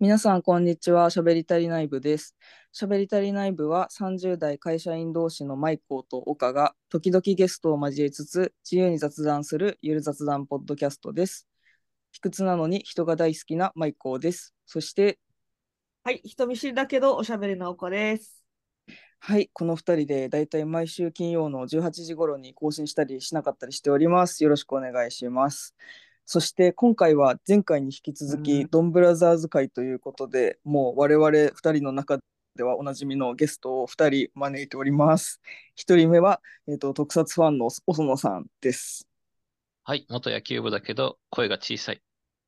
皆さん、こんにちは。しゃべりたり内部です。しゃべりたり内部は30代会社員同士のマイコーと岡が時々ゲストを交えつつ自由に雑談するゆる雑談ポッドキャストです。卑屈なのに人が大好きなマイコーです。そして、はい、人見知りだけどおしゃべりなおこです。はい、この2人でだいたい毎週金曜の18時頃に更新したりしなかったりしております。よろしくお願いします。そして今回は前回に引き続き、うんドンブラザーズ会ということでもう我々2人の中ではおなじみのゲストを2人招いております。1人目は、えー、と特撮ファンの細野さんです。はい、元野球部だけど、声が小さい。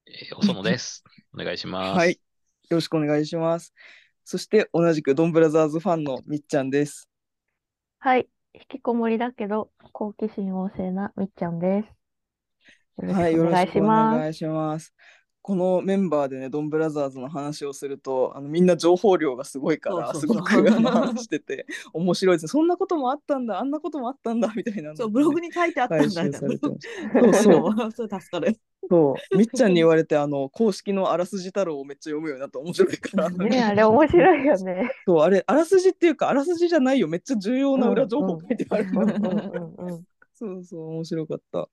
えー、おそのです。お願いします。はい、よろしくお願いします。そして同じくドンブラザーズファンのみっちゃんです。はい。引きこもりだけど、好奇心旺盛なみっちゃんです。はい、よろしくお願いします。願いします。このメンバーでね、ドンブラザーズの話をすると、あのみんな情報量がすごいから、すそうそうそうごく話してて面白いです。そんなこともあったんだ、あんなこともあったんだみたいなのそう、ねブログに書いてあったんだ回収されてよ。ました。そうそうそれ助かる。そう、みっちゃんに言われて、あの公式のあらすじ太郎をめっちゃ読むようになって面白いから。ねあれ面白いよね。そう、あれ、あらすじっていうか、あらすじじゃないよ、めっちゃ重要な裏情報書いてある。そうそう、面白かった。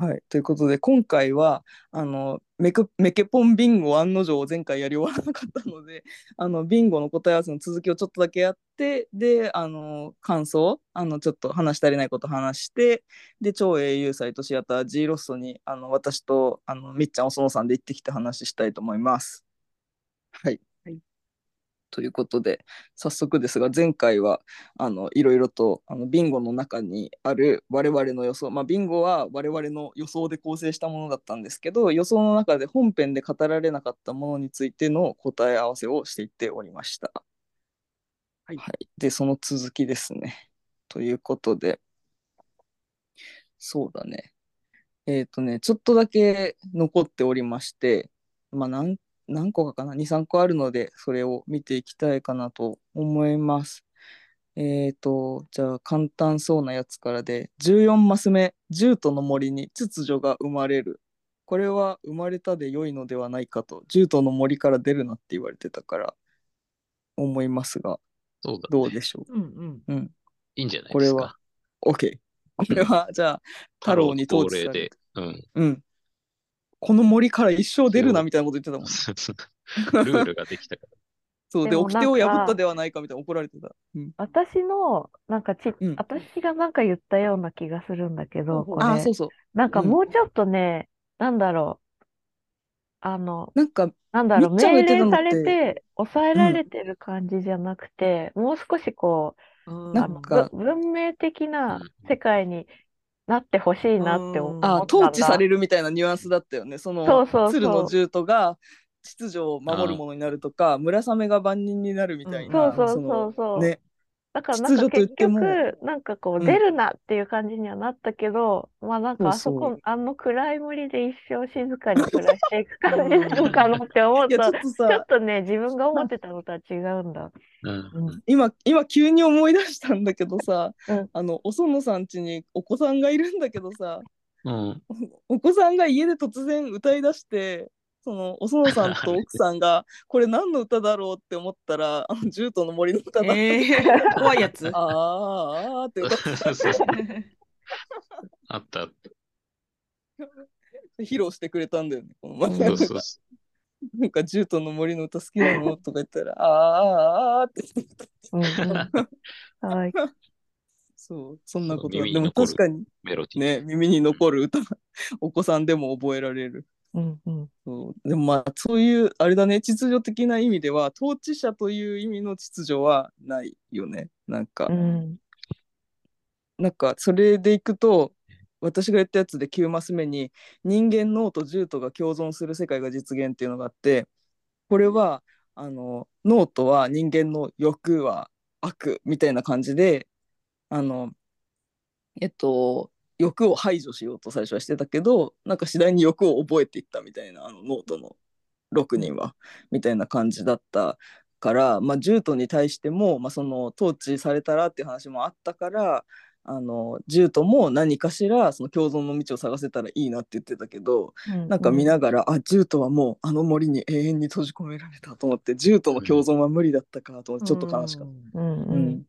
はい、ということで、今回は、あの、メケメケポンビンゴ案の定を前回やり終わらなかったので、あの、ビンゴの答え合わせの続きをちょっとだけやって、で、あの、感想、あの、ちょっと話し足りないこと話して、で、超英雄祭とシアター G ロストに、あの、私と、あの、みっちゃん、おそのさんで行ってきて話したいと思います。はい。はいということで、早速ですが前回はあのいろいろとあのビンゴの中にある我々の予想、まあ、ビンゴは我々の予想で構成したものだったんですけど予想の中で本編で語られなかったものについての答え合わせをしていっておりました。はいでその続きですね。ということでそうだね。えっ、とねちょっとだけ残っておりましてまあ何何個かかな？23個あるのでそれを見ていきたいかなと思います。えーとじゃあ簡単そうなやつからで14マス目「獣人の森に秩序が生まれる」これは生まれたで良いのではないかと獣人の森から出るなって言われてたから思いますがね。どうでしょう？んうん。ううんいいんじゃないですか。これは OK これはじゃあ太郎に統治されでる。うん。うんこの森から一生出るなみたいなこと言ってたもん ルールができたから。そうででも掟をなんか破ったではないかみたいな怒られてた。うん、私の、なんかち、うん。私がなんか言ったような気がするんだけど、これ。あそうそう。なんかうん。もうちょっとね、なんだろう。あの、なんかなんだろう、みっちゃんが命言ってたのって。令されて、抑えられてる感じじゃなくて、もう少しこう、なあの、んかぶ文明的なうん世界になってほしいなって思ったん統治さだ。れるみたいなニュアンスだったよね。そのそうそう鶴の獣人が秩序を守るものになるとか、村雨が万人になるみたいな、そうそうのそうそう。ね。だからなんか結局、なんかこううん出るなっていう感じにはなったけど、まあなんかあそそうそうこ、あの暗い森で一生静かに暮らしていく感じなのかなって思うと、ちょっさとね、自分が思ってたのとは違うんだ。うん。今今急に思い出したんだけどさ、うんあのお園さん家にお子さんがいるんだけどさうん。お子さんが家で突然歌い出してそのお園さんと奥さんがこれ何の歌だろうって思ったらあの 獣人の森の歌だった。えー、怖いやつ。あーあーって歌って あったあっ披露してくれたんだよね。このた。前そうそうそなんか獣人の森の歌好きなの？とか言ったら、あーあーあーって言ってた。はい。そう、そんなことでも確かにメロディー。ね、耳に残る歌、お子さんでも覚えられる。うんうん。そうでもまあ、そういう、あれだね、秩序的な意味では、統治者という意味の秩序はないよね。なんか、うん。なんか、それでいくと、私が言ったやつで9マス目に人間脳と獣とが共存する世界が実現っていうのがあってこれはあの脳とは人間の欲は悪みたいな感じであのえっと欲を排除しようと最初はしてたけどなんか次第に欲を覚えていったみたいなあのノートの6人はみたいな感じだったから、まあ、獣人に対しても、まあ、その統治されたらっていう話もあったからあの獣とも何かしらその共存の道を探せたらいいなって言ってたけど、うんなんか見ながら、あ獣とはもうあの森に永遠に閉じ込められたと思って獣との共存は無理だったかと思ってちょっと悲しかった。うんううんん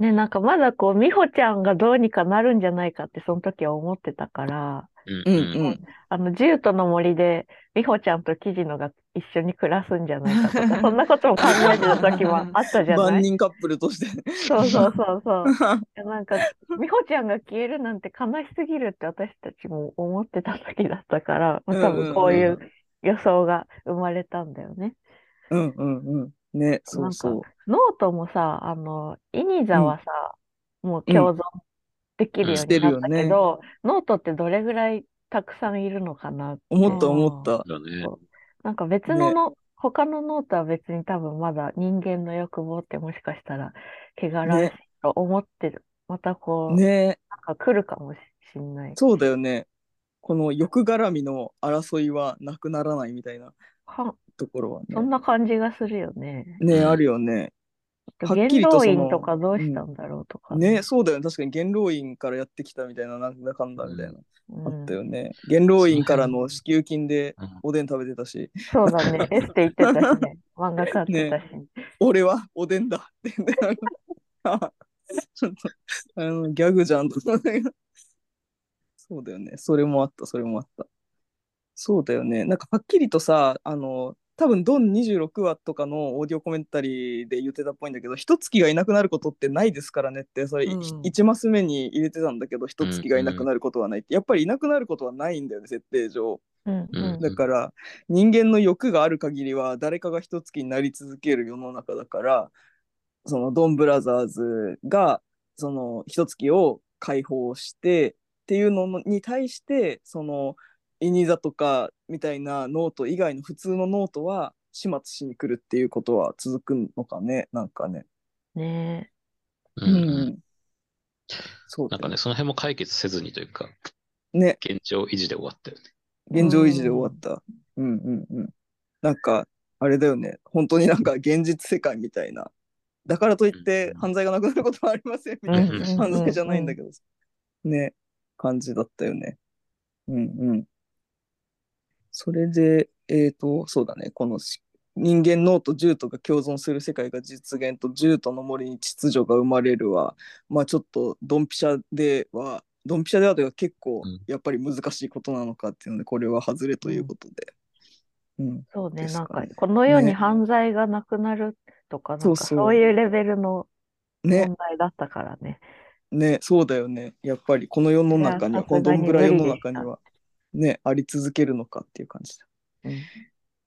ね、なんかまだこう、美穂ちゃんがどうにかなるんじゃないかって、その時は思ってたから、うんうんうんあの、ジュートの森で、美穂ちゃんとキジノが一緒に暮らすんじゃないかとか、そんなことも考えてた時もあったじゃない？万人カップルとして。そうそうそうそう。なんか、美穂ちゃんが消えるなんて悲しすぎるって私たちも思ってた時だったから、まあ多分こういう予想が生まれたんだよね。うんうんうん。ね、そうそう。ノートもさ、あの、イニザはさ、もう共存できるようになったけど、ノートってどれぐらいたくさんいるのかなって。思った思った。だね。なんか別のの、他のノートは別に多分まだ人間の欲望ってもしかしたら汚らわしいと思ってる。またこう、ね、なんか来るかもしんない。そうだよね。この欲絡みの争いはなくならないみたいなはところはそんね。な感じがするよね。ね、うんあるよね。はっ元きりとその老院とかどうしたんだろうとかね、そうだよね。確かに元老院からやってきたみたいな、なんだかんだみたいな、うんあったよね。元老院からの支給金でうんおでん食べてたし、そうだね。エステ行ってたしね。漫画買ってたし。俺はおでんだって ちょっとあのギャグじゃんとそうだよね。それもあった、それもあった。そうだよね。なんかはっきりとさ、あの、多分ドン26話とかのオーディオコメンタリーで言ってたっぽいんだけど、一月がいなくなることってないですからねって、それ、うん。1マス目に入れてたんだけど、一月がいなくなることはない。って、やっぱりいなくなることはないんだよね、設定上。うんうん。だから人間の欲がある限りは誰かが一月になり続ける世の中だからそのドンブラザーズがその一月を解放してっていうのに対してそのイニザとかみたいなノート以外の普通のノートは始末しに来るっていうことは続くのかね？なんかね。ねううんん。そうなんかね、その辺も解決せずにというか、ね現状維持で終わったよね。現状維持で終わった。うんうんうん。なんか、あれだよね。本当になんか現実世界みたいな。だからといってうん犯罪がなくなることはありませんみたいな。うん犯罪じゃないんだけど。ね。感じだったよね。うんうん。それで、えっ、と、そうだね。このし人間脳と獣とが共存する世界が実現と獣との森に秩序が生まれるは、まあちょっとドンピシャでは、ドンピシャではというか結構うんやっぱり難しいことなのかっていうので、これは外れということで。うん。そうね。なんかこの世にね犯罪がなくなるとか、なんかそういうレベルのね問、題だったからね。ね、そうだよね。やっぱりこの世の中には、このどんぐらい世の中には、ね、あり続けるのかっていう感じだ。うん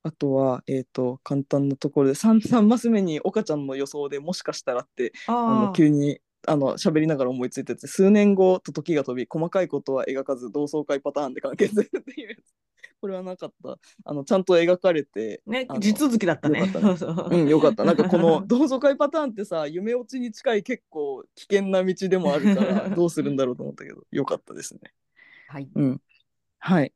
あとは、えっ、と、簡単なところで、3, 3マス目に岡ちゃんの予想でもしかしたらって、あのあ急にあの喋りながら思いついたやつで数年後と時が飛び、細かいことは描かず同窓会パターンで完結するっていう。これはなかった。あのちゃんと描かれて、あ。ね地続きだったね。よかったねそうそううん、よかった。なんかこの 同窓会パターンってさ、夢落ちに近い結構危険な道でもあるから、どうするんだろうと思ったけど、よかったですね。はい。うん。はい。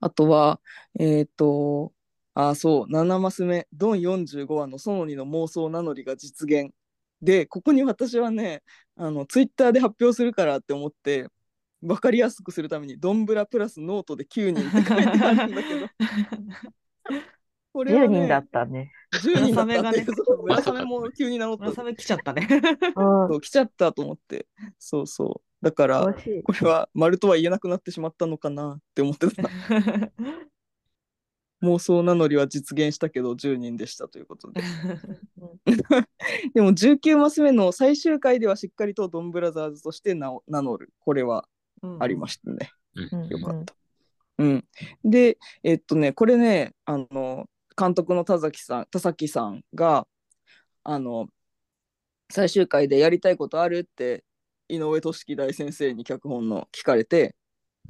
あとは、えっ、と、あ、そう、7マス目、ドン45話の園にの妄想名乗りが実現。で、ここに私はね、あの、ツイッターで発表するからって思って、わかりやすくするために、ドンブラプラスノートで9人って書いてあるんだけど、これは10人だねっ、たね。10人だったっていう、村雨がねそう村雨も急に名乗った。村雨来ちゃったね。うん。そう来ちゃったと思って、そうそう。だから。これは丸とは言えなくなってしまったのかなって思ってた。妄想名乗りは実現したけど10人でしたということで。でも19マス目の最終回ではしっかりとドンブラザーズとして名乗る。これはありましたね。うんよかった。うん。で、えっとね、これね、あの、監督の田崎さん、田崎さんが、あの、最終回でやりたいことあるって井上俊樹大先生に脚本の聞かれて、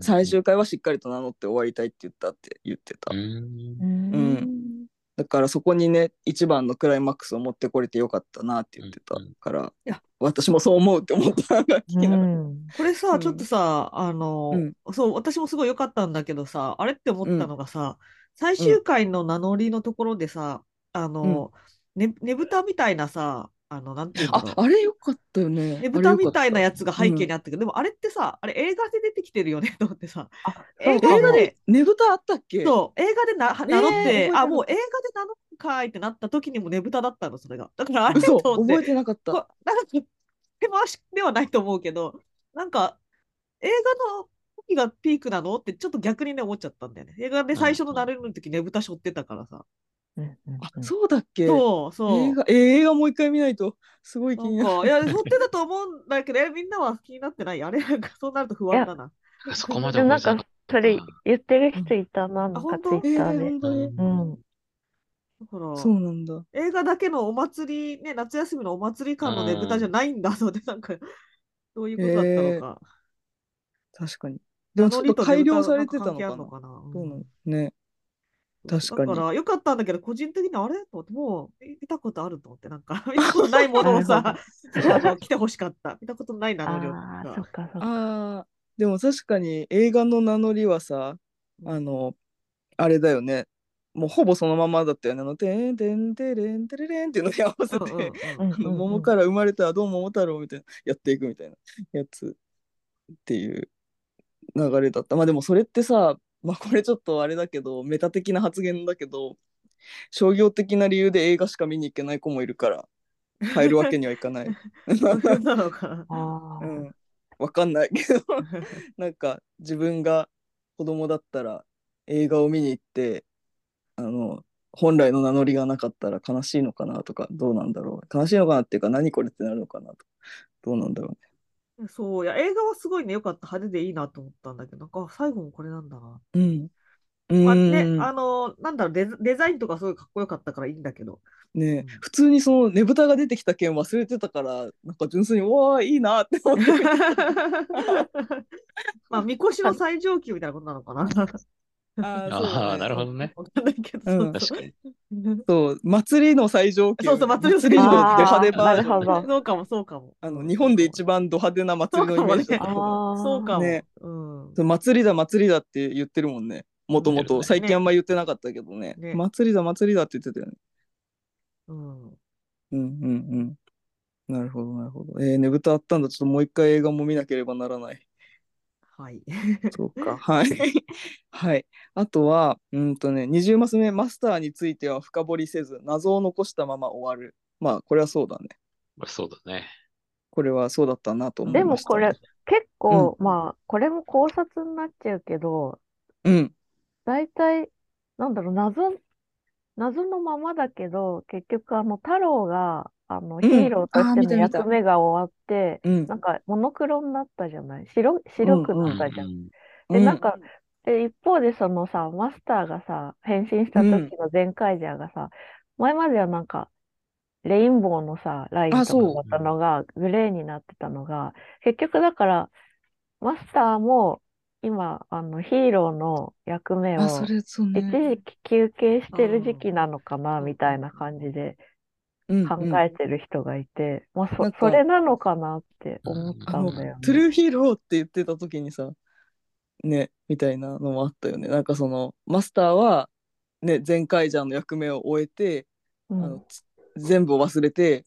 最終回はしっかりと名乗って終わりたいって言ったって言ってた。うん。だからそこにね、一番のクライマックスを持ってこれてよかったなって言ってたから、いや私もそう思うって思ったのが聞きながら。うん。これさ、うん。ちょっとさ、あの、うん。そう、私もすごい良かったんだけどさ、あれって思ったのがさ、最終回の名乗りのところでさ、あの、ね、ねぶたみたいなさ、あの、なんていうんだろあう。あれよかったよね。ねぶたみたいなやつ。つが背景にあったけど、でもあれってさ、あれ映画で出てきてるよね と思ってさ、あ、映。画で、ねぶたあったっけ？そう、映画でな名乗って、えーあ、もう映画で名乗るんかいってなった時にもねぶただったの、それが。だからあれと思って覚えてなかった。こなんか手回しではないと思うけど、なんか映画の時がピークなの？ってちょっと逆にね思っちゃったんだよね。映画で最初の慣れるの時ねぶた背負ってたからさ。うんうんあうんそうだっけ？そうそう。映画えー映画もう一回見ないとすごい気になる。なんか、いや、背負ってたと思うんだけど、えみんなは気になってない？あれなんかそうなると不安だな。そこまでなんかそれ言ってる人いたな、なんか本当？ツイッターで。えーうん。だから、そうなんだ。映画だけのお祭り、ね、夏休みのお祭り感のねぶたじゃないんだので、なんか、どういうことだったのか。確かに。でもちょっと改良されてたのかな。そうなのね。確かにだから、よかったんだけど、個人的にあれ？と思って、もう見たことあると思って、なんか、見たことないものをさ、来てほしかった。見たことない名乗りを。ああ、そっかそっか。でも確かに映画の名乗りはさ、あの、あれだよね。もうほぼそのままだったよね。あの、てんてんてれんてれれんっていうのに合わせて、桃から生まれたどうも桃太郎みたいな、やっていくみたいなやつっていう流れだった。まあでもそれってさ、まあこれちょっとあれだけど、メタ的な発言だけど、商業的な理由で映画しか見に行けない子もいるから、変えるわけにはいかない。なのかうん、わかんないけど、なんか自分が子供だったら映画を見に行って、あの、本来の名乗りがなかったら悲しいのかなとか、どうなんだろう。悲しいのかなっていうか、何これってなるのかなと。どうなんだろうね。そう、いや、映画はすごいね、よかった。派手でいいなと思ったんだけど、なんか、あ最後もこれなんだな。うん。うまあね、んあの、なんだろうデザ、デザインとかすごいかっこよかったからいいんだけど。ね普通にそのねぶたが出てきた件忘れてたから、なんか純粋に、うわーいいなって思って。まあ、みこしの最上級みたいなことなのかな。あーああ、なるほど。どね。わかんないけど、うんそうそう確かに。そう、祭りの最上級。そうそう祭りの最祭りの上級ド派手バージョン。そうかも、そうかも。あの日本で一番ド派手な祭りのイメージそうかも。ね祭りだ祭りだって言ってるもんね。もともと最近あんま言ってなかったけどね。ね祭りだ祭りだって言ってたよね。うん。うんうんうん。なるほどなるほど。えー、ねぶたあったんだ。ちょっともう一回映画も見なければならない。はい。そうか。はい。はい。あとは、うんとね、20マス目、マスターについては深掘りせず、謎を残したまま終わる。まあ、これはそうだね。まあそうだね。これはそうだったなと思いでもました、これ、結構、まあ、これも考察になっちゃうけど、うん。大体、なんだろう、謎、謎のままだけど、結局、あの、太郎が、あの、ヒーローとしての役目が終わって、うん。なんか、モノクロになったじゃない？白、白くなったじゃん。うんで、うん。なんか、で、一方でそのさ、マスターがさ、変身した時のゼンカイジャーがさ、前まではなんか、レインボーのさ、ラインとかだったのが、グレーになってたのが、結局だから、マスターも、今、あの、ヒーローの役目を、一ね。時期休憩してる時期なのかな、うん。みたいな感じで。うん考うんえてる人がいて、まあ、そなん、かそれなのかなって思ったんだよトゥね。ルーヒーローって言ってた時にさ、ね、みたいなのもあったよね。なんかその、マスターは、ね、全カイジャーの役目を終えて、うんあのつ全部を忘れて、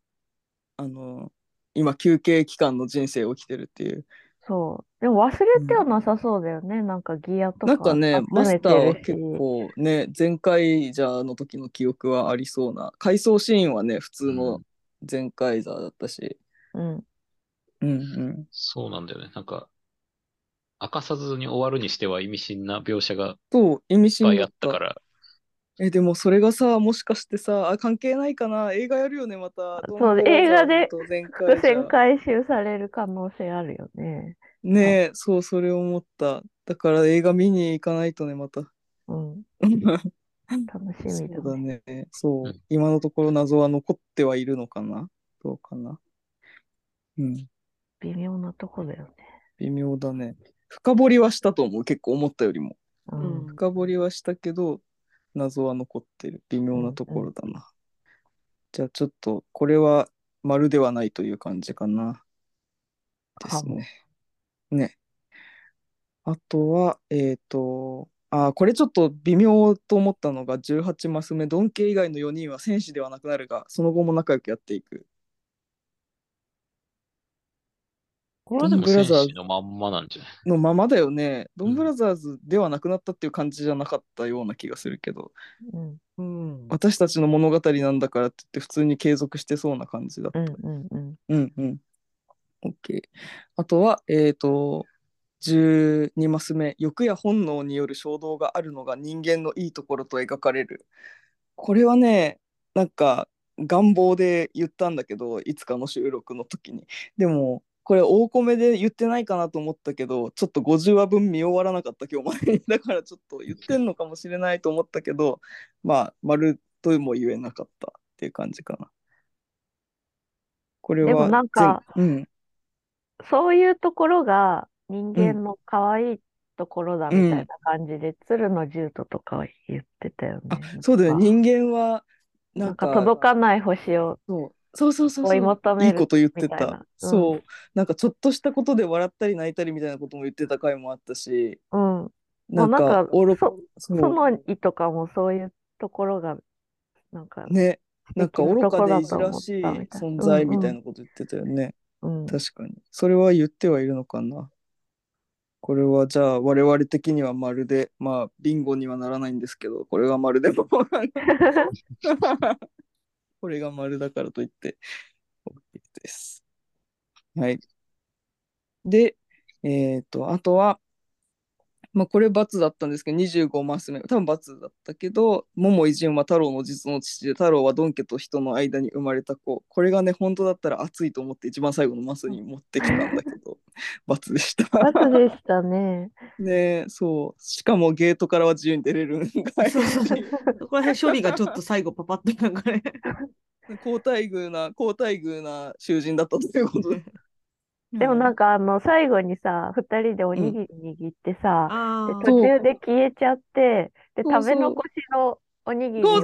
あの、今、休憩期間の人生を生きてるっていう。そう。でも忘れてはなさそうだよね。なんかギアとなんかね、マスターは結構ね、全カイジャーの時の記憶はありそうな。回想シーンはね、普通の全カイザーだったし。うん。うんうん。そうなんだよね。なんか、明かさずに終わるにしては意味深な描写がそう、意味いっぱいあ深。ったから、え、でもそれがさ、もしかしてさ、あ、関係ないかな？映画やるよね、また。そう映画で伏線回収される可能性あるよね。ねえ、そう、それ思った。だから映画見に行かないとね、また。うん。楽しそうみだだね。ね。そう、うん今のところ謎は残ってはいるのかな？どうかな？うん、微妙なとこだよね。微妙だね。深掘りはしたと思う。結構思ったよりも。ううんん。深掘りはしたけど、謎は残ってる。微妙なところだな。じゃあちょっと、これは丸ではないという感じかな。ですね。ね。あとは、えっ、と、あーこれちょっと微妙と思ったのが18マス目、ドンケ以外の4人は戦士ではなくなるが、その後も仲良くやっていく。これでも戦士のまんまなんじゃない？のままだよね。ドンブラザーズではなくなったっていう感じじゃなかったような気がするけど、うんうん。私たちの物語なんだからって言って普通に継続してそうな感じだった。うんうんうん。うんうん。OK。あとは、えっ、と、12マス目、欲や本能による衝動があるのが人間のいいところと描かれる。これはね、なんか願望で言ったんだけど、いつかの収録の時に。でも、これ大米で言ってないかなと思ったけど、ちょっと50話分見終わらなかった今日までに。だからちょっと言ってんのかもしれないと思ったけど、まあ、丸とも言えなかったっていう感じかな。これはでもなんか全うん。そういうところが人間の可愛いところだみたいな感じで、鶴の獣人とかは言ってたよね。あ、そうだよ人間は、ななんか、届かない星をそうそうそうそう追いそう、求めるいいこと言ってた。うんそう。なんかちょっとしたことで笑ったり泣いたりみたいなことも言ってた回もあったし、うん。もなんか、愚かそ、そうその意とかもそういうところが、なんか、ね、なんか愚かでいじらしい存在みたいなこと言ってたよね。うん。確かに。それは言ってはいるのかな。これはじゃあ我々的にはまるで、まあビンゴにはならないんですけど、これがまるでも これが丸だからといって OK です。はい。で、えっ、と、あとは、まあ、これ×だったんですけど、25マス目、多分×だったけど、桃井純は太郎の実の父で、太郎はドン家と人の間に生まれた子。これがね、本当だったら熱いと思って一番最後のマスに持ってきたんだけど、×でした。罰でしたね。ねそう。しかもゲートからは自由に出れるんがそうそうそう。ここら辺処理がちょっと最後パパッとなんかね。高待遇な、高待遇な囚人だったということで。でもなんかあの、最後にさ、二人でおにぎり握ってさ、で、あー。途中で消えちゃって、で、食べ残しのおにぎりを、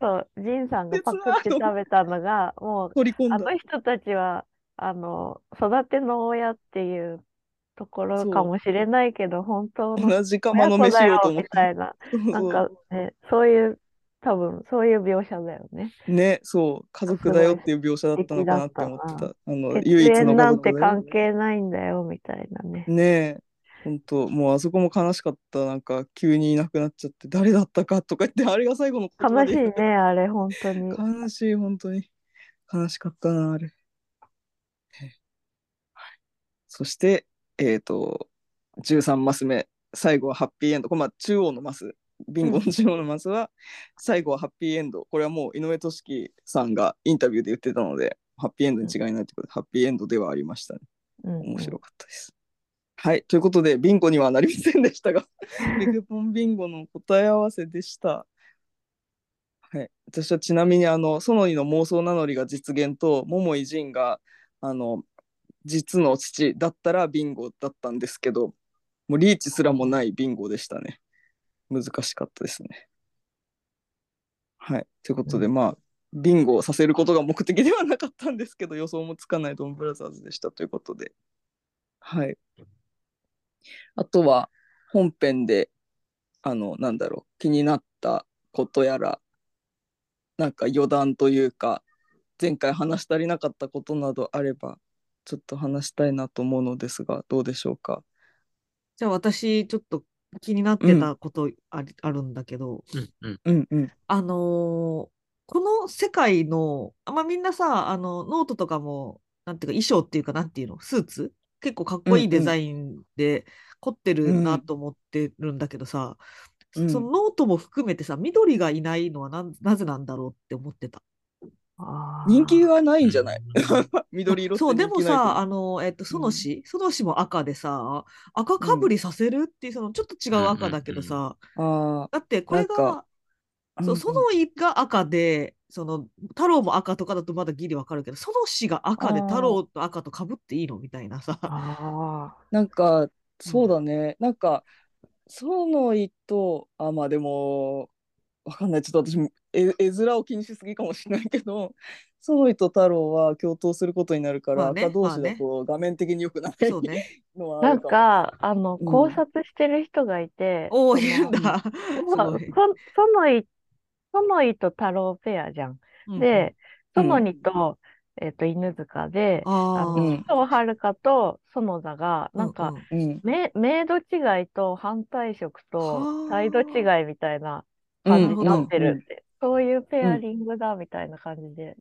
そうジンさんがパクって食べたのが、もう。あの人たちは、あの、育ての親っていうところかもしれないけど、本当の同じ釜の飯をと思って。みたいな、なんかね、そういう、多分、そういう描写だよね。ね、そう、家族だよっていう描写だったのかなって思ってた。あの、血唯一の家縁なんて関。係ないんだよ、みたいなね。ねえ、本当もうあそこも悲しかった。なんか、急にいなくなっちゃって、誰だったかとか言って、あれが最後の悲しいね、あれ、本当に。悲しい、本当に。悲しかったな、あれ。はいそして、えっ、と、13マス目、最後はハッピーエンド。これ、まあ、中央のマス、ビンゴの中央のマスは、最後はハッピーエンド。これはもう井上俊樹さんがインタビューで言ってたので、ハッピーエンドに違いないということで、ハッピーエンドではありましたね。うん面白かったです。はい、ということで、ビンゴにはなりませんでしたが、ビグポンビンゴの答え合わせでした。はい、私はちなみに、あの、ソノイの妄想名乗りが実現と、桃井仁が、あの、実の父だったらビンゴだったんですけど、もうリーチすらもないビンゴでしたね。難しかったですね。はい、ということで、まあ、ビンゴをさせることが目的ではなかったんですけど、予想もつかないドンブラザーズでしたということで。はい。あとは本編であのなんだろう気になったことやらなんか余談というか前回話し足りなかったことなどあればちょっと話したいなと思うのですがどうでしょうか？じゃあ私、ちょっと気になってたことあり、あるんだけど、うんうん。うんうん。あのーこの世界の、あまあ、みんなさ、あの、ノートとかも、なんていうか、衣装っていうか、なんていうの、スーツ？結構かっこいいデザインで凝ってるなと思ってるんだけどさ、うん。そのノートも含めてさ、緑がいないのはななぜなんだろうって思ってた。人気がないんじゃない？緑色そう、でもさ、あの、えっと、園氏、園氏も赤でさ、赤かぶりさせるっていう、その、ちょっと違う赤だけどさ、あだってこれが、あそう、園井が赤で、その、太郎も赤とかだとまだギリわかるけど、園氏が赤で太郎と赤とかぶっていいのみたいなさ。あなんかそうだね、なんかその意とあまあでもわかんないちょっと私絵絵面を気にしすぎかもしれないけどその意と太郎は共闘することになるから、まあね赤同士まあねだと画面的に良くないそうね。のはーなんあるかあの、うん考察してる人がいて、おお、その言うんだ。すまあごい。そそのい、そのいと太郎ペアじゃん。うんで、うんそのにとえっと、犬塚で、ああの、うんー須藤遥と園田が、なんか、うううん。め明度違いと反対色はとあ態度違いみたいなうん感じになってる。って、そういうペアリングだみたいな感じで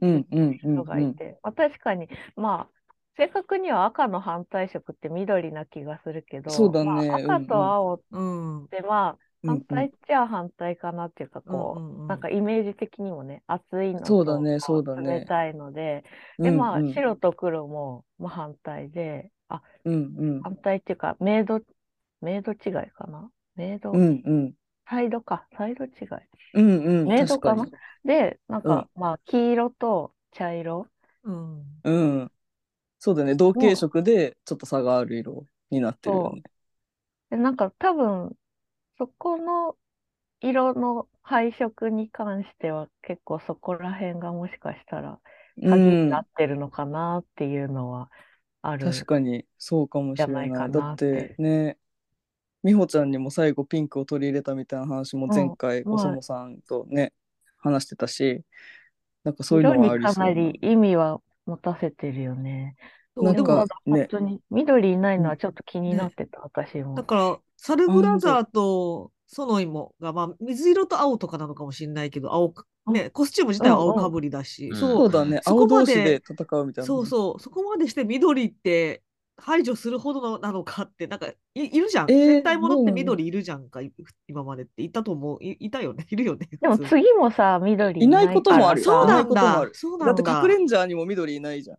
うんうんうん人がいて、まあ、確かに、まあ、正確には赤の反対色って緑な気がするけど、そうだね。まあ、赤と青っうん。て、まあ、うん反対っちゃ反対かなっていうか、こう、うんうんうん。なんかイメージ的にもね、熱いのそうだねとそうだね。冷たいので、うんで、まあ、うん。白と黒も、まあ、反対で、あ、うんうん。反対っていうか、明度、明度違いかな？明度、うんうんサイドか、サイド違い。うんうん明度かな？確かに。で、なんか、まあ、黄色と茶色。うん。うん。そうだね。同系色でちょっと差がある色になってるよね。で、なんか多分、そこの色の配色に関しては結構そこら辺がもしかしたらう鍵にんなってるのかなっていうのはある。確かにそうかもしれない。じゃないかだってね美穂ちゃんにも最後ピンクを取り入れたみたいな話も前回うんおそのさんとね話してたしなんかそういうのはあ色にかりそうななり意味は持たせてるよね。なんか本当に緑いないのはちょっと気になってた、私も。だから、サルブラザーとソノイモが、まあ、水色と青とかなのかもしれないけど、青か、ね、コスチューム自体は青かぶりだし、うん。うんそうそうだね青同士で戦うみたいなそうそう、そこまでして緑って排除するほどのなのかって、なんかいいるじゃん。えー戦隊ものって緑いるじゃんか、い今までって。いたと思う。いいたよね、いるよね。でも次もさ、緑いないこともある。そうなんだ。る。そうなんだ。だって隠れんジャーにも緑いないじゃん。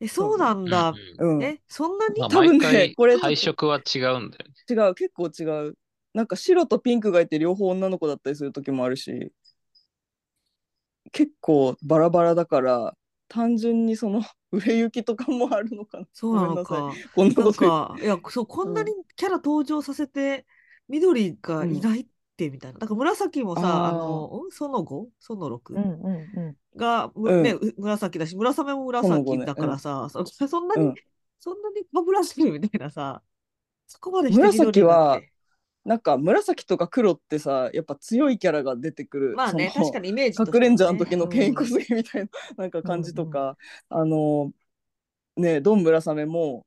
え、そうなんだ。うんうん。え、そんなに？まあ、多分ねこれ配色は違うんだよね。違う。結構違う。なんか白とピンクがいて両方女の子だったりする時もあるし。結構バラバラだから単純にその 売れ行きとかもあるのかな？そうなのか。い。こんなこといや、そう、こんなにキャラ登場させて、緑がいないってみたいな。だから紫もさ、あの、ん？その後その6、うんうんうん。が、むうん。ね、う紫だし、村雨も紫だからさ、そそんなに、うん。そんなにかぶらみたいなさ、そこまで紫は緑だってなんか紫とか黒ってさやっぱ強いキャラが出てくるまあね、確かにイメージとしてはね隠れんじゃんの時のケインうんコスギみたいななんか感じとか、あのねドン村雨も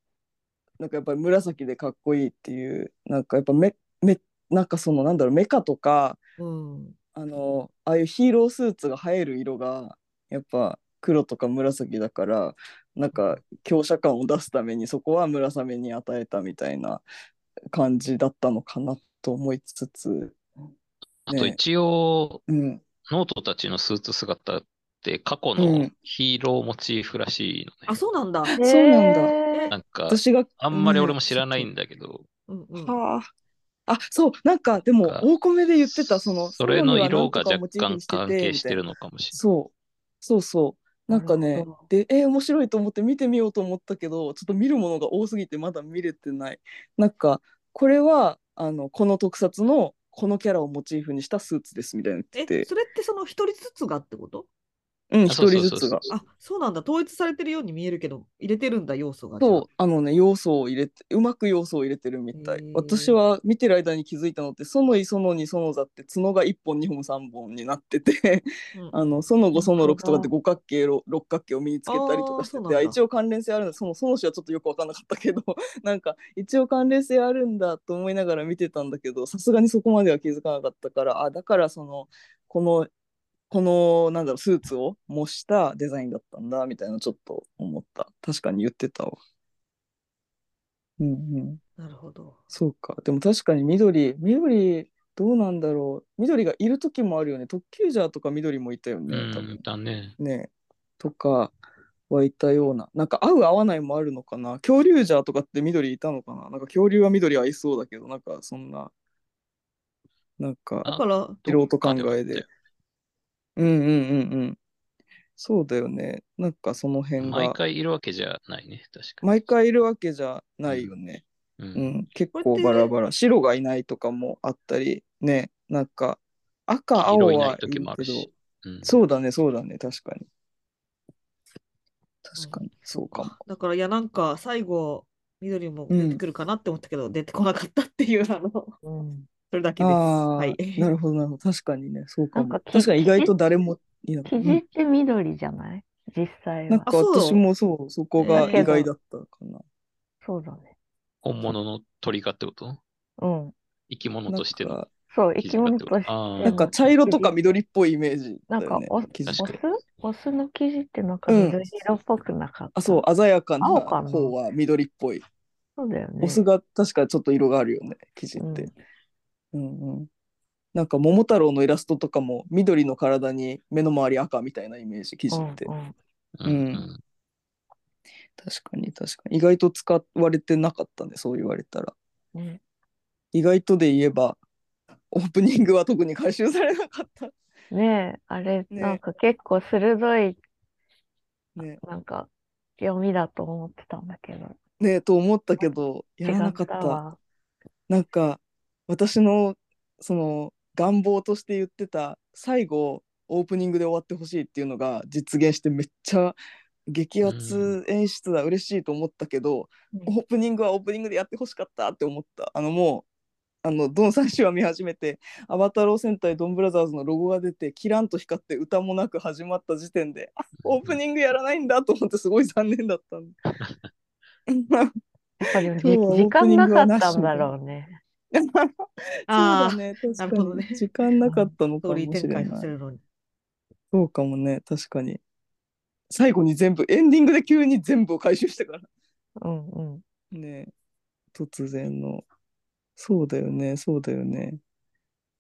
なんかやっぱり紫でかっこいいっていうなんかやっぱめめなんかそのなんだろうメカとかうん。あのああいうヒーロースーツが映える色がやっぱ黒とか紫だからなんか強者感を出すためにそこは村雨に与えたみたいな感じだったのかなと思いつつ、あと一応、うん、ノートたちのスーツ姿って過去うのんヒーローモチーフらしいのね。あ、そうなんだ。そうなんだなんか、私があんまり俺も知らないんだけど、うんうん。はあ。あ、そう、なんかでも大米で言ってた、その、それの色が若干関係してるのかもしれそう、そうそう。なんかねで、えー面白いと思って見てみようと思ったけど、ちょっと見るものが多すぎてまだ見れてない。なんか、これは、あの、この特撮のこのキャラをモチーフにしたスーツですみたいなの言って。て、それってその一人ずつがってこと？うん、あ一人ずつが。あ、そうなんだ。統一されてるように見えるけど、入れてるんだ、要素が。そう、あのね、要素を入れて、うまく要素を入れてるみたい。私は見てる間に気づいたのって、そのいそのにその座って角が1本、2本、3本になってて、うん あの、その5、その6とかって五角形、ろ六角形を身につけたりとかしてて、一応関連性あるんだ。その、その詞はちょっとよく分かんなかったけど、なんか、一応関連性あるんだと思いながら見てたんだけど、さすがにそこまでは気づかなかったから、あ、だからその、この、この、なんだろう、スーツを模したデザインだったんだ、みたいなちょっと思った。確かに言ってたわ。うんうん。なるほど。そうか。でも確かに緑、緑、どうなんだろう。緑がいる時もあるよね。特急ジャーとか緑もいたよね、多分、。だね。ね。とかはいたような。なんか合う合わないもあるのかな。恐竜ジャーとかって緑いたのかな。なんか恐竜は緑合いそうだけど、なんかそんな、なんかだから、素人考えで。うんうんうんうん。そうだよね。なんかその辺が毎回いるわけじゃないね、確かに。毎回いるわけじゃないよね。う。うんん、結構バラバラ。白がいないとかもあったり、ね、なんか赤、青はいるけど時もあるし、。うんそうだね、そうだね、確かに。確かに、そうかも。だから、いや、なんか、最後、緑も出てくるかなって思ったけど、出てこなかったっていう、あの、うんそれだけです。ああ、はい。なるほど、なるほど。確かにね、そうかも。か確かに意外と誰もいなかった。生地って緑じゃない？実際は。なんかあそう私もそう、そこが意外だったかな。そうだね。本物の鳥かってこと？うん。生き物としての。か、そう、生き物としてなんか茶色とか緑っぽいイメージね。なんかお、生地オスオスの生地ってなんかうん緑色っぽくなかった？あ、そう、鮮やかな青かな？方は緑っぽい。そうだよね。オスが確かちょっと色があるよね、生地って。うんうん。なんか桃太郎のイラストとかも緑の体に目の周り赤みたいなイメージ、生地って。うんうんうん確かに確かに。意外と使われてなかったね、そう言われたら。ね意外とで言えば、オープニングは特に回収されなかった。ねえ、あれ、ねなんか結構鋭い、ねなんか、読みだと思ってたんだけど、ねと思ったけど、やらなかった。なんか、私の、その、願望として言ってた、最後、オープニングで終わってほしいっていうのが実現してめっちゃ激アツ演出だ、嬉しいと思ったけど、うんオープニングはオープニングでやってほしかったって思った。あのもう、あのドン最初は見始めて「アバタロー戦隊ドンブラザーズ」のロゴが出てキランと光って歌もなく始まった時点であオープニングやらないんだと思ってすごい残念だったんだ やっぱり 時間プニングなかったんだろうね。そうあだね確かなるほどね。に時間なかったのかもしれない。そうかもね確かに。最後に全部エンディングで急に全部を回収したから。うんうん。ね突然の。そうだよねそうだよね。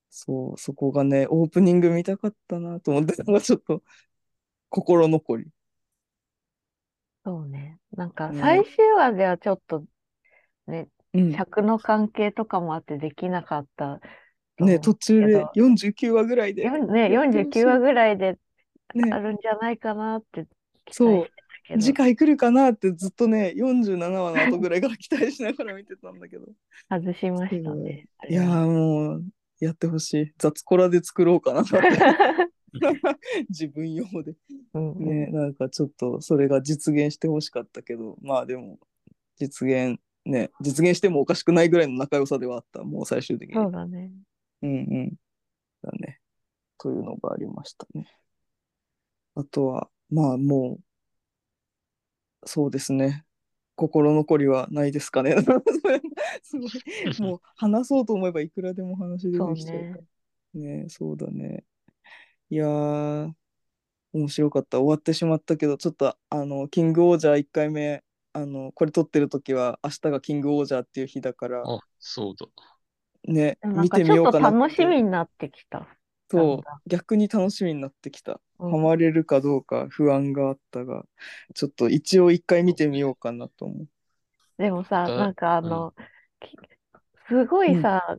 そうそこがねオープニング見たかったなと思ってたのがちょっと心残り。そうね。なんかね。最終話ではちょっとね、うん。尺の関係とかもあってできなかったねう途中でけど。49話ぐらいでね、やってほしい49話ぐらいでねあるんじゃないかなって期そう。次回来るかなってずっとね47話の後ぐらいから期待しながら見てたんだけど。外しましたね。あいやもうやってほしい。雑コラで作ろうかなって。自分用で。うんうん。ねなんかちょっとそれが実現してほしかったけど。まあでも実現ね実現してもおかしくないぐらいの仲良さではあったもう最終的にそうだね。うんうんだねというのがありましたねあとはまあもうそうですね心残りはないですかね すごいもう話そうと思えばいくらでも話出てきちゃうからね。ねそうだね。いやー、面白かった。終わってしまったけど、ちょっと、あの、キングオージャー1回目、あの、これ撮ってる時は、明日がキングオージャーっていう日だから、あ、そうだ。ね、見てみようかなって。楽しみになってきた。そう逆に楽しみになってきた。うんハマれるかどうか不安があったが、ちょっと一応一回見てみようかなと思う。でもさ、なんかあの、きすごいさ、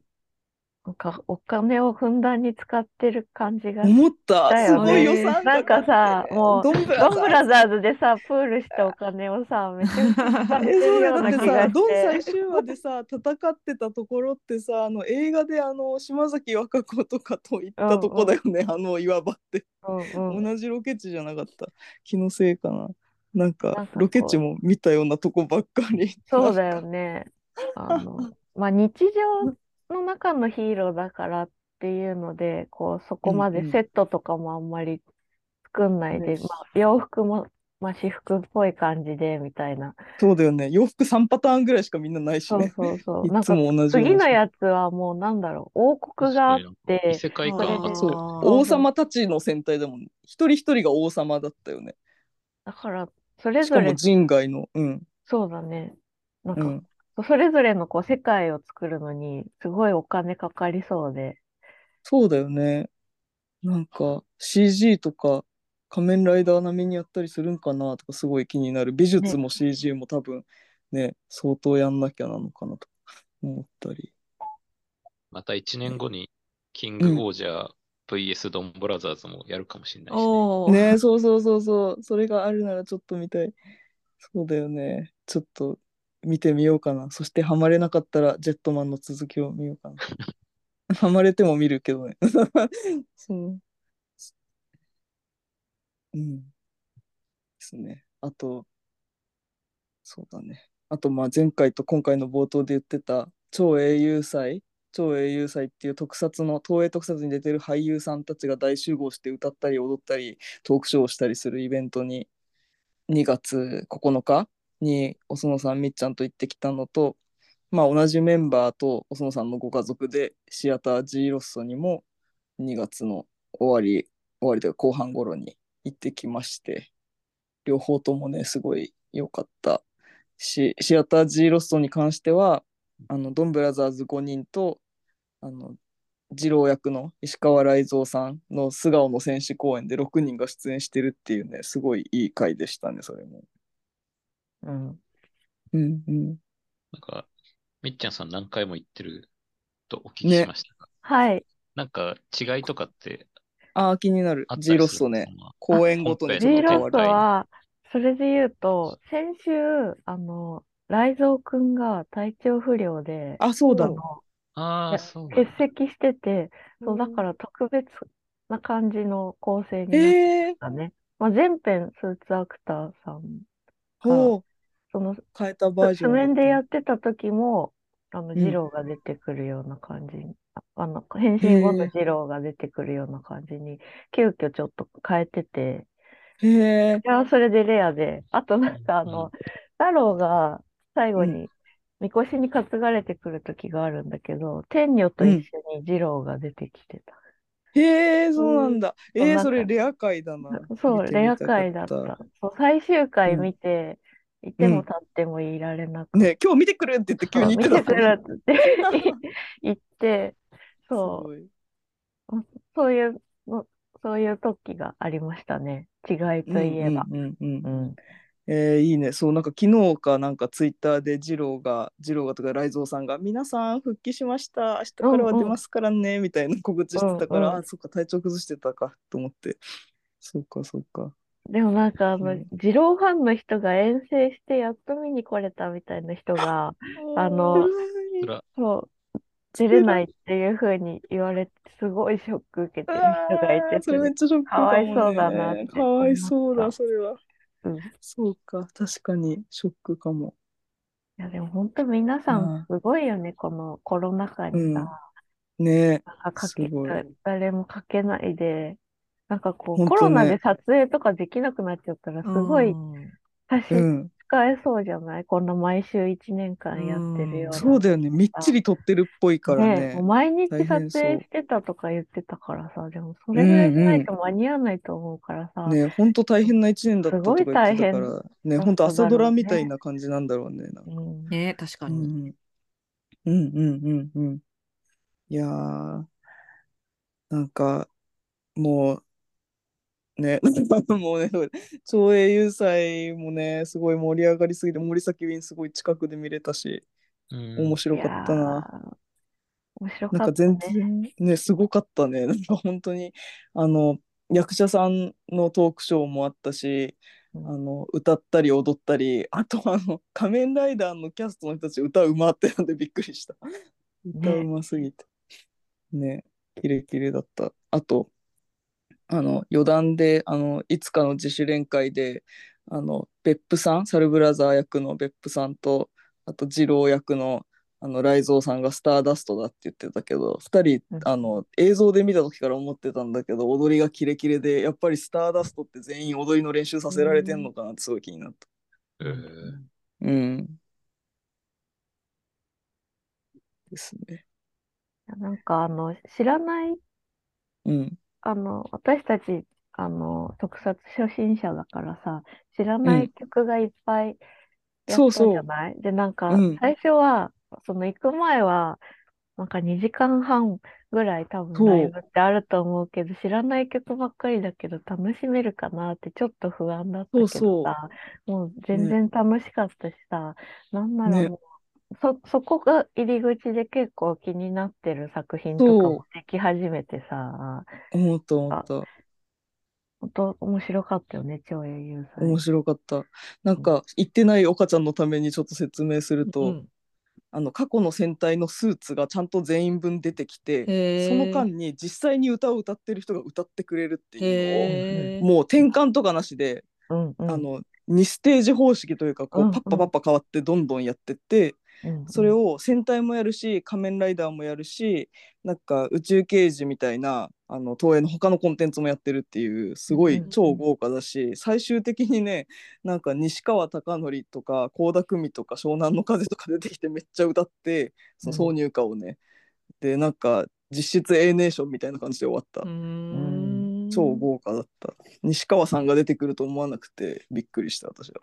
なんかお金をふんだんに使ってる感じが。思っただよねすごい予算なんかさもうドンブラドンブラザーズでさ、プールしたお金をさ、めちゃくちゃ使ってえそうだるようだってさ、な気がしドン最て。終話でさ、戦ってたところってさ、あの映画であの島崎和歌子とかと行ったとこだよね、あの岩場って。うんうん。同じロケ地じゃなかった。気のせいかな。なんかなんかロケ地も見たようなとこばっかり。そうだよね。あの、まあ、日常の中のヒーローだからっていうので、こう、そこまうんうんでセットとかもあんまり作んないで、ねまあ、洋服も、まあ、私服っぽい感じで、みたいな。そうだよね。洋服3パターンぐらいしかみんなないしそうね。そうそう。いつも同じような次のやつはもうなんだろう、王国があって異、世界観あそう王様たちの戦隊だもん。一人一人が王様だったよね。だから、それしかもぞれ、人外の。うん。そうだね。なんか、うん。それぞれのこう世界を作るのに、すごいお金かかりそうで。そうだよね。なんか CG とか仮面ライダー並みにやったりするんかなとかすごい気になる。美術も CG も多分ね、相当やんなきゃなのかなと思ったり。また1年後に、キングオージャー VS ドンブラザーズもやるかもしれないしね。ねそうそうそうそう。それがあるならちょっと見たい。そうだよね。ちょっと見てみようかな。そしてハマれなかったらジェットマンの続きを見ようかな。ハマれても見るけどね。そう。うん。ですね。あと、そうだね。あと、まあ前回と今回の冒頭で言ってた超英雄祭、超英雄祭っていう特撮の、東映特撮に出てる俳優さんたちが大集合して歌ったり踊ったり、トークショーをしたりするイベントに2月9日にお園さんみっちゃんと行ってきたのと、まあ、同じメンバーとお園さんのご家族でシアター G ロッソにも2月の終わり終わりというか後半頃に行ってきまして両方ともねすごい良かったしシアター G ロッソに関してはあのドンブラザーズ5人とあの二郎役の石川雷蔵さんの素顔の選手公演で6人が出演してるっていうねすごいいい回でしたねそれも。うん。うんうん、なんか、みっちゃんさん何回も行ってるとお聞きしましたが、はい。なんか違いとかってああ気になる G ロッソね公演ごとにち G ょっと変ロッソわる。は、それで言うと、先週、あの、雷蔵くんが体調不良で、あそうだあ。のあそう欠席してて、そう、だから特別な感じの構成になってええたね。まあ、全編スーツアクターさんほうその、変えたバージョン面でやってた時も、あの、ん。二郎が出てくるような感じに、ああの、変身後の二郎が出てくるような感じに、急遽ちょっと変えてて、へえ。いや、それでレアで、あとなんかあの、太郎が最後に、みこしに担がれてくる時があるんだけど、天女と一緒に二郎が出てきてた。へえそうなんだ。えー、そうなんか。それレア回だな。そう、レア回だった。そう、最終回見て、いても立ってもいられなくて、ね今日見てくるって言って急に言っててくるって言って 言って、すそごい。う、そういうの、そういう時がありましたね。違いといえば。うんうんうんうんうん。えー、いいね。そう、なんか昨日かなんかツイッターで二郎が、二郎がとか雷蔵さんが、皆さん復帰しました。明日からは出ますからね、みたいな告知してたから、うんうんあ、そっか、体調崩してたかと思って。そうか、そうか。でもなんかあのうん、二郎ファンの人が遠征してやっと見に来れたみたいな人が、あのそう、出れないっていう風に言われて、すごいショック受けてる人がいて、それめっちゃショックかも、ね。かわいそうだなってかわいそうだ、それは。うん。そうか、確かにショックかも。いや、でも本当皆さうん。んすごいよね、このコロナ禍にさ、ね。なんかかけ誰もかけないで、なんかこう、コロナで撮影とかできなくなっちゃったら、すごいうん差しうん。使えそうじゃない？こんな毎週1年間やってるような。そうだよね。みっちり撮ってるっぽいからね。ねもう毎日撮影してたとか言ってたからさ、でもそれぐらいしないと間に合わないと思うからさ、ね、本当大変な一年だったとか言ってたかすごい大ら、ね、だ本当朝ドラみったいな感じなんだろうね。なんかうんね確かうに。ん、うんうんうんうん。いやー、なんか、もう、ね、もうね、長英雄祭もね、すごい盛り上がりすぎて、森崎ウィンすごい近くで見れたし、うん面白かったな。面白なんかかったね全。然ね、すごかったね。なんか本当に、あの、役者さんのトークショーもあったし、うんあの、歌ったり踊ったり、あとあの、仮面ライダーのキャストの人たち歌うまってなんでびっくりした。歌うますぎて。ね、キレキレだった。あと、あの、余談で、あの、いつかの自主練会で、あの、別府さん、サルブラザー役の別府さんと、あと、二郎役の、あの、雷蔵さんがスターダストだって言ってたけど、二人うん、あの、映像で見た時から思ってたんだけど、踊りがキレキレで、やっぱりスターダストって全員踊りの練習させられてんのかなってすごい気になった。えーうん。ですね。なんかあの、知らない、うん。あの、私たち、あの、特撮初心者だからさ、知らない曲がいっぱいやったじゃない？で、なんかうん、最初は、その行く前は、なんか2時間半ぐらい多そう。分ライブってあると思うけど、知らない曲ばっかりだけど楽しめるかなってちょっと不安だったけどそうさ、もう全然楽しかったしさ、なんならね。もう、そ、そこが入り口で結構気になってる作品とかもでき始めてさ、思った思った。本当面白かったよね、超英雄祭。面白かった。なんか、言ってない岡ちゃんのためにちょっと説明すると、うんあの過去の戦隊のスーツがちゃんと全員分出てきてその間に実際に歌を歌ってる人が歌ってくれるっていうのをもう転換とかなしで、うんうん。あの2ステージ方式というかこうパッパパッパ変わってどんどんやってって、うんそれを戦隊もやるし仮面ライダーもやるしなんか宇宙刑事みたいなあの東映の他のコンテンツもやってるっていうすごいうん超豪華だし、最終的にねなんか西川貴教とか倖田來未とか湘南の風とか出てきてめっちゃ歌ってその挿入歌をね、でなんか実質 A ネーションみたいな感じで終わった、超豪華だった。西川さんが出てくると思わなくてびっくりした私は。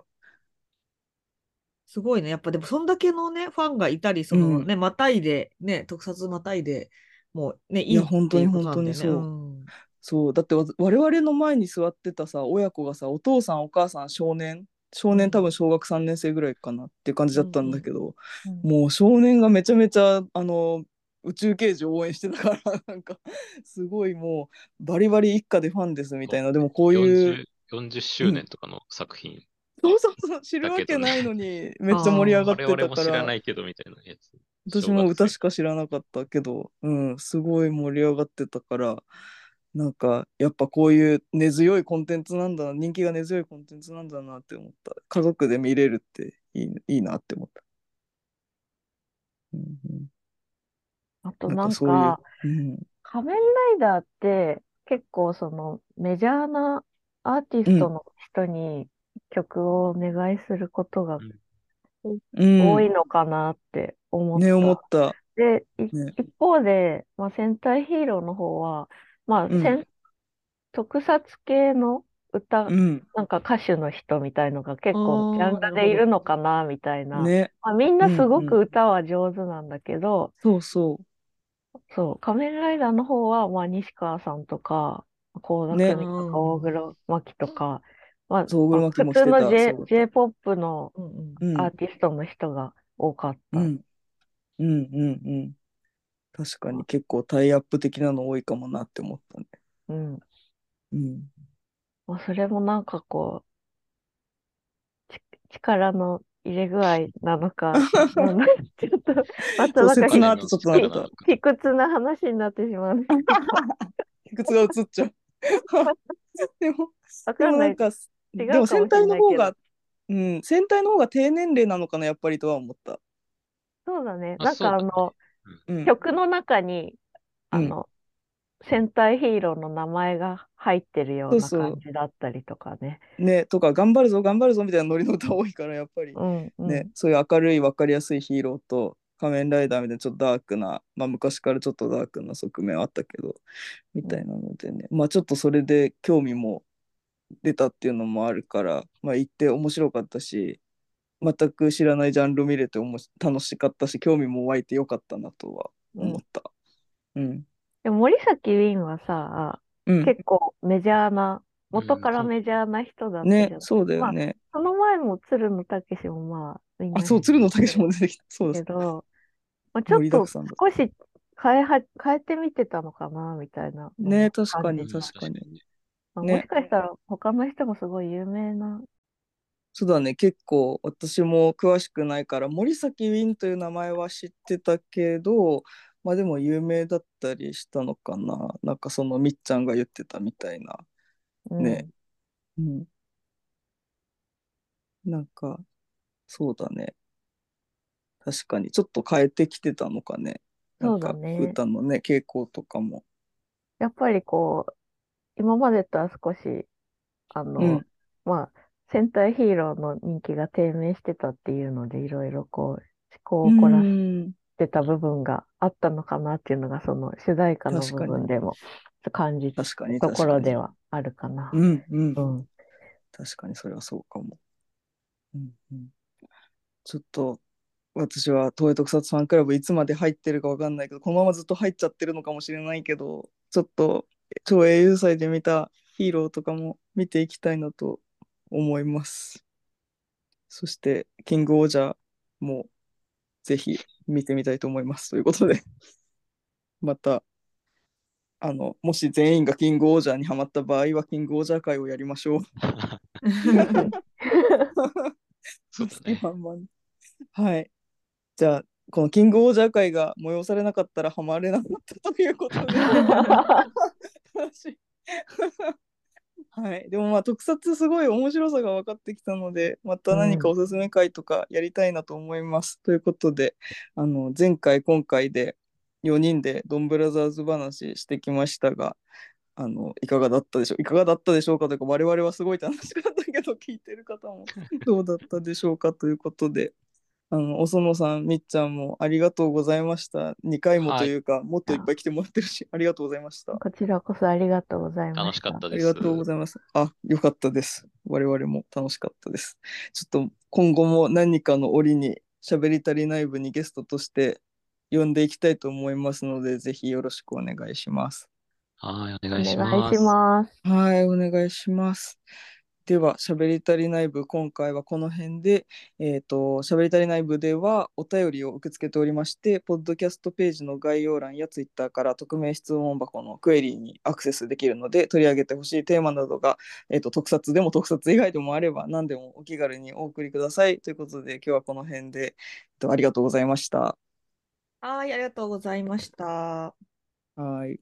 すごいね。やっぱでも、そんだけのね、ファンがいたり、そのね、またいで、ね、特撮またいで、もうね、いいやって本当に本当にそう。ん。そう。だってわ我々の前に座ってたさ親子がさお父さんお母さん少年少年多分小学3年生ぐらいかなっていう感じだったんだけど、うん。もう少年がめちゃめちゃあの宇宙刑事を応援してたから なんかすごいもうバリバリ一家でファンですみたいな。でもこういう40 40周年とかの作品。そうそうそう知るわけないのにめっちゃ盛り上がってたからも知らないけどみたいなやつ。私も歌しか。か知らなかったけど、うん、すごい盛り上がってたから、なんかやっぱこういう根強いコンテンツなんだな、人気が根強いコンテンツなんだなって思った。家族で見れるっていいいいなって思った。うんうん、あとなんか、、うん、仮面ライダーって結構そのメジャーなアーティストの人に曲をお願いすることがうん、多いのかなって思った。ね、思った。で、いね。一方で、まあ、戦隊ヒーローの方は、まあ、うん。戦特撮系の歌、うん、なんか歌手の人みたいのが結構ジャンルでいるのかなみたいな。ね、まあ、みんなすごうんく歌は上手なんだけど、そうそそう、仮面ライダーの方は、まあ、西川さんとか、倖田ね來未とか、大黒摩季とか、まあ、そう大黒摩季も来てた普通の J J-POP のアーティストの人が多かった。うん、うん、うん、うん。確かに結構タイアップ的なの多いかもなって思ったね。うん。うん。まあ、それもなんかこう、ち力の入れ具合なのか、ちょっと、またそうなんかちょっと卑屈な話になってしまう。理屈が映っちゃう。でも、わかんない。でもなんか、違うでかもしれも戦隊の方が、うん、戦隊の方が低年齢なのかな、やっぱりとは思った。そうだね。あなんかあそうだの、うん、曲の中に、あうんの、戦隊ヒーローの名前が入ってるようなそうそう感じだったりとかね。ね、とか、頑張るぞ、頑張るぞみたいなノリの歌多いから、やっぱり、うん、うん。ね、そういう明るい、分かりやすいヒーローと、仮面ライダーみたいなちょっとダークな、まあ昔からちょっとダークな側面はあったけど、みたいなのでね、まあちょっとそれで興味も出たっていうのもあるから、まあ行って面白かったし、全く知らないジャンル見れておもし楽しかったし、興味も湧いてよかったなとは思った。うん。でも森崎ウィンはさ、うん。結構メジャーな、元からうんメジャーな人だったじゃんね、そうだよね。その前も鶴野武もまあ、あ、そう、鶴野武も出てきた。そうだけ。ど、まあ、ちょっと少し変えは、変えてみてたのかな、みたいな。ね確かに確かにまあねもしかしたら他の人もすごい有名な。そうだね、結構私も詳しくないから、森崎ウィンという名前は知ってたけど、まあでも有名だったりしたのかな。なんかそのみっちゃんが言ってたみたいな。うんねうん。なんか、そうだね。確かに、ちょっと変えてきてたのかね。なんかそうだね歌のね、傾向とかも。やっぱりこう、今までとは少し、あの、うんまあ、戦隊ヒーローの人気が低迷してたっていうので、いろいろこう、思考を凝らしうんてた部分があったのかなっていうのが、その主題歌の部分でも感じたところ。ではあるかな。うんうんう。ん。確かにそれはそうかも。うんうん、ちょっと私は東映特撮ファンクラブいつまで入ってるかわかんないけどこのままずっと入っちゃってるのかもしれないけどちょっと超英雄祭で見たヒーローとかも見ていきたいなと思います。そしてキングオージャーもぜひ見てみたいと思いますということで またあのもし全員がキングオージャーにはまった場合はキングオージャー会をやりましょう。そうだね。はい。じゃあ、このキングオージャー会が催されなかったらハマれなかったということで。はい。はい。でもまあ特撮すごい面白さが分かってきたので、また何かおすすめ回とかやりたいなと思います。ということで、あの前回今回で4人でドンブラザーズ話してきましたが、あのいかがだったでしょう？いかがだったでしょうか？というか我々はすごい楽しかったけど聞いてる方もどうだったでしょうか？ということであのお園さんみっちゃんもありがとうございました2回もというか、もっといっぱい来てもらってるし ありがとうございましたこちらこそありがとうございました。楽しかったです。ありがとうございますあよかったです我々も楽しかったですちょっと今後も何かの折に喋り足りない部にゲストとして呼んでいきたいと思いますのでぜひよろしくお願いしますはい、おお願いし願いします。ます。はい、お願いします。では、喋り足りない部、今回はこの辺で、えっ、と、喋り足りない部ではお便りを受け付けておりまして、ポッドキャストページの概要欄やツイッターから匿名質問箱のクエリーにアクセスできるので、取り上げてほしいテーマなどが、えっ、と、特撮でも特撮以外でもあれば、何でもお気軽にお送りください。ということで、今日はこの辺で、えっと、ありがとうございました。はい、ありがとうございました。はい。